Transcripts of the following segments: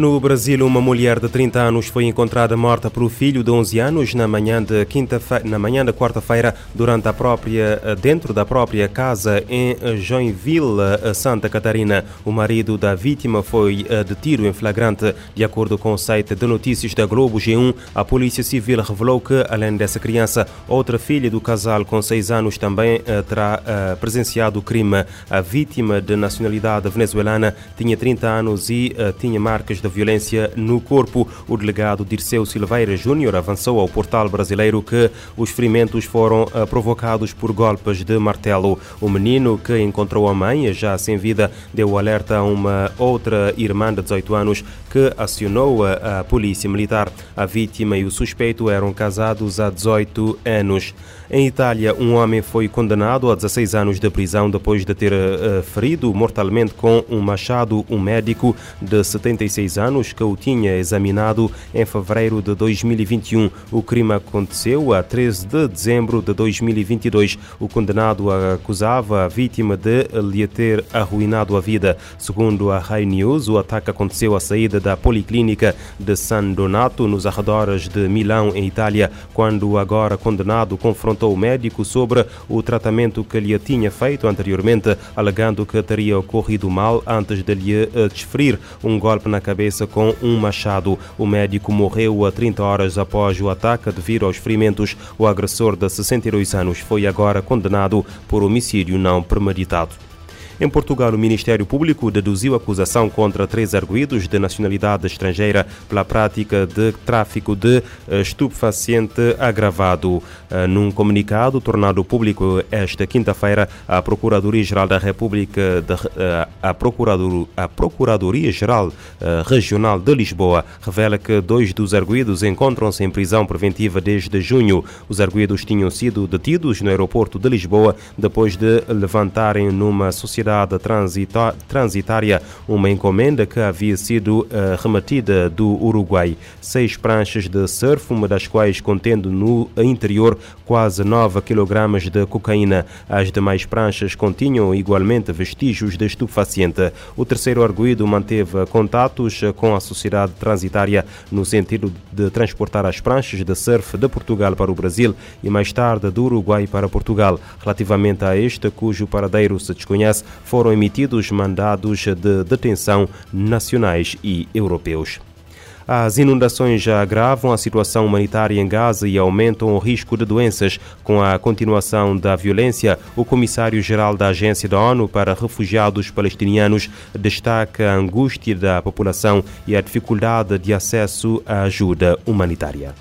No Brasil, uma mulher de 30 anos foi encontrada morta por um filho de 11 anos na manhã de quinta na manhã da quarta-feira durante a própria dentro da própria casa em Joinville, Santa Catarina. O marido da vítima foi detido em flagrante, de acordo com o site de notícias da Globo G1. A Polícia Civil revelou que, além dessa criança, outra filha do casal com 6 anos também terá presenciado o crime. A vítima de nacionalidade venezuelana tinha 30 anos e tinha marcas de violência no corpo. O delegado Dirceu Silveira Júnior avançou ao portal brasileiro que os ferimentos foram uh, provocados por golpes de martelo. O menino que encontrou a mãe, já sem vida, deu alerta a uma outra irmã de 18 anos que acionou a, polícia militar. A vítima e o suspeito eram casados há 18 anos. Em Itália, um homem foi condenado a 16 anos de prisão depois de ter uh, ferido mortalmente com um machado um médico de 76 anos que o tinha examinado em fevereiro de 2021. O crime aconteceu a 13 de dezembro de 2022. O condenado acusava a vítima de lhe ter arruinado a vida. Segundo a Rai News, o ataque aconteceu à saída da policlínica de San Donato, nos arredores de Milão, em Itália, quando o agora condenado confrontou o médico sobre o tratamento que lhe tinha feito anteriormente, alegando que teria ocorrido mal antes de lhe eh, desferir um golpe na cabeça com um machado. O médico morreu a 30 horas após o ataque devido aos ferimentos. O agressor de 62 anos foi agora condenado por homicídio não premeditado. Em Portugal, o Ministério Público deduziu acusação contra três arguídos de nacionalidade estrangeira pela prática de tráfico de eh, estupefaciente agravado. Eh, num comunicado tornado público esta quinta-feira, a Procuradoria-Geral da República, de, eh, a, Procurador, a Procuradoria-Geral Regional de Lisboa, revela que dois dos arguídos encontram-se em prisão preventiva desde junho. Os arguídos tinham sido detidos no aeroporto de Lisboa depois de levantarem numa sociedade transitária uma encomenda que havia sido uh, remetida do Uruguai. Seis pranchas de surf, uma das quais contendo no interior quase 9 kg de cocaína. As demais pranchas continham igualmente vestígios de estupefaciente. O terceiro arguído manteve contatos com a sociedade transitária no sentido de transportar as pranchas de surf de Portugal para o Brasil e mais tarde do Uruguai para Portugal. Relativamente a este, cujo paradeiro se desconhece, foram emitidos mandados de detenção nacionais e europeus. As inundações já agravam a situação humanitária em Gaza e aumentam o risco de doenças. Com a continuação da violência, o comissário-geral da Agência da ONU para Refugiados Palestinianos destaca a angústia da população e a dificuldade de acesso à ajuda humanitária.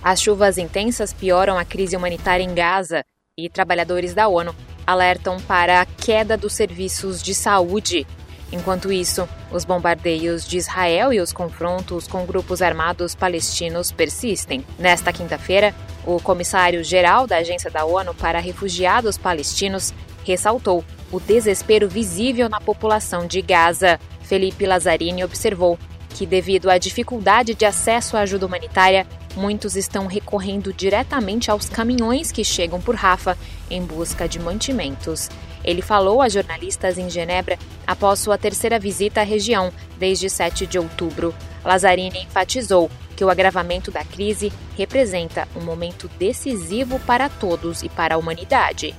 As chuvas intensas pioram a crise humanitária em Gaza e trabalhadores da ONU alertam para a queda dos serviços de saúde. Enquanto isso, os bombardeios de Israel e os confrontos com grupos armados palestinos persistem. Nesta quinta-feira, o comissário-geral da Agência da ONU para Refugiados Palestinos ressaltou o desespero visível na população de Gaza. Felipe Lazzarini observou que, devido à dificuldade de acesso à ajuda humanitária, muitos estão recorrendo diretamente aos caminhões que chegam por Rafa em busca de mantimentos. Ele falou a jornalistas em Genebra após sua terceira visita à região desde 7 de outubro. Lazzarini enfatizou que o agravamento da crise representa um momento decisivo para todos e para a humanidade,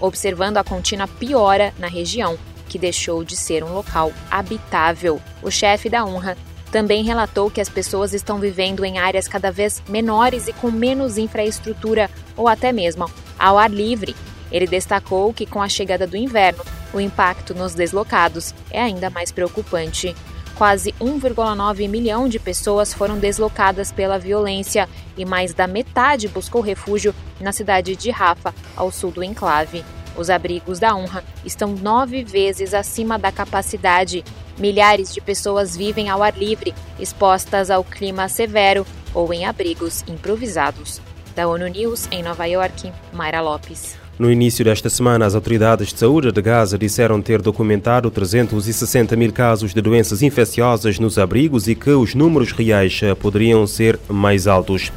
observando a contínua piora na região, que deixou de ser um local habitável. O chefe da UNRWA também relatou que as pessoas estão vivendo em áreas cada vez menores e com menos infraestrutura ou até mesmo ao ar livre. Ele destacou que com a chegada do inverno, o impacto nos deslocados é ainda mais preocupante. Quase 1,9 milhão de pessoas foram deslocadas pela violência e mais da metade buscou refúgio na cidade de Rafa, ao sul do enclave. Os abrigos da honra estão nove vezes acima da capacidade. Milhares de pessoas vivem ao ar livre, expostas ao clima severo ou em abrigos improvisados. Da ONU News, em Nova York, Mayra Lopes. No início desta semana, as autoridades de saúde de Gaza disseram ter documentado 360 mil casos de doenças infecciosas nos abrigos e que os números reais poderiam ser mais altos.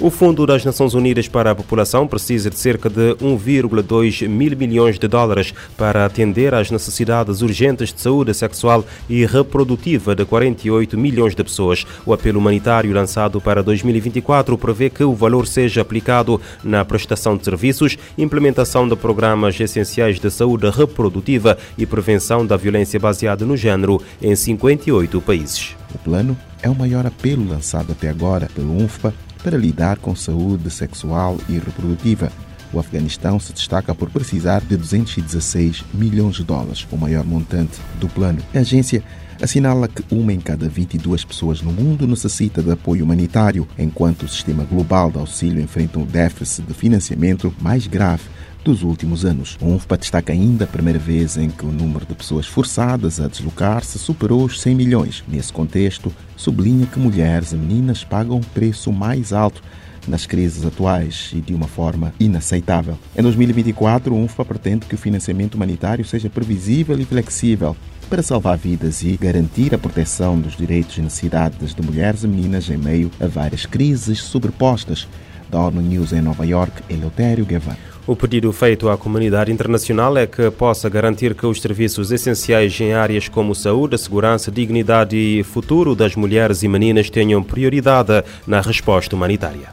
O Fundo das Nações Unidas para a População precisa de cerca de 1,2 mil milhões de dólares para atender às necessidades urgentes de saúde sexual e reprodutiva de 48 milhões de pessoas. O apelo humanitário lançado para 2024 prevê que o valor seja aplicado na prestação de serviços, implementação de programas essenciais de saúde reprodutiva e prevenção da violência baseada no género em 58 países. O plano é o maior apelo lançado até agora pelo UNFPA para lidar com saúde sexual e reprodutiva. O Afeganistão se destaca por precisar de 216 milhões de dólares, o maior montante do plano. A agência assinala que uma em cada 22 pessoas no mundo necessita de apoio humanitário, enquanto o sistema global de auxílio enfrenta um déficit de financiamento mais grave dos últimos anos. O UNFPA destaca ainda a primeira vez em que o número de pessoas forçadas a deslocar-se superou os 100 milhões. Nesse contexto, sublinha que mulheres e meninas pagam um preço mais alto nas crises atuais e de uma forma inaceitável. Em 2024, o UNFPA pretende que o financiamento humanitário seja previsível e flexível para salvar vidas e garantir a proteção dos direitos e necessidades de mulheres e meninas em meio a várias crises sobrepostas. Da ONU News em Nova York, Eleutério Guevara. O pedido feito à comunidade internacional é que possa garantir que os serviços essenciais em áreas como saúde, segurança, dignidade e futuro das mulheres e meninas tenham prioridade na resposta humanitária.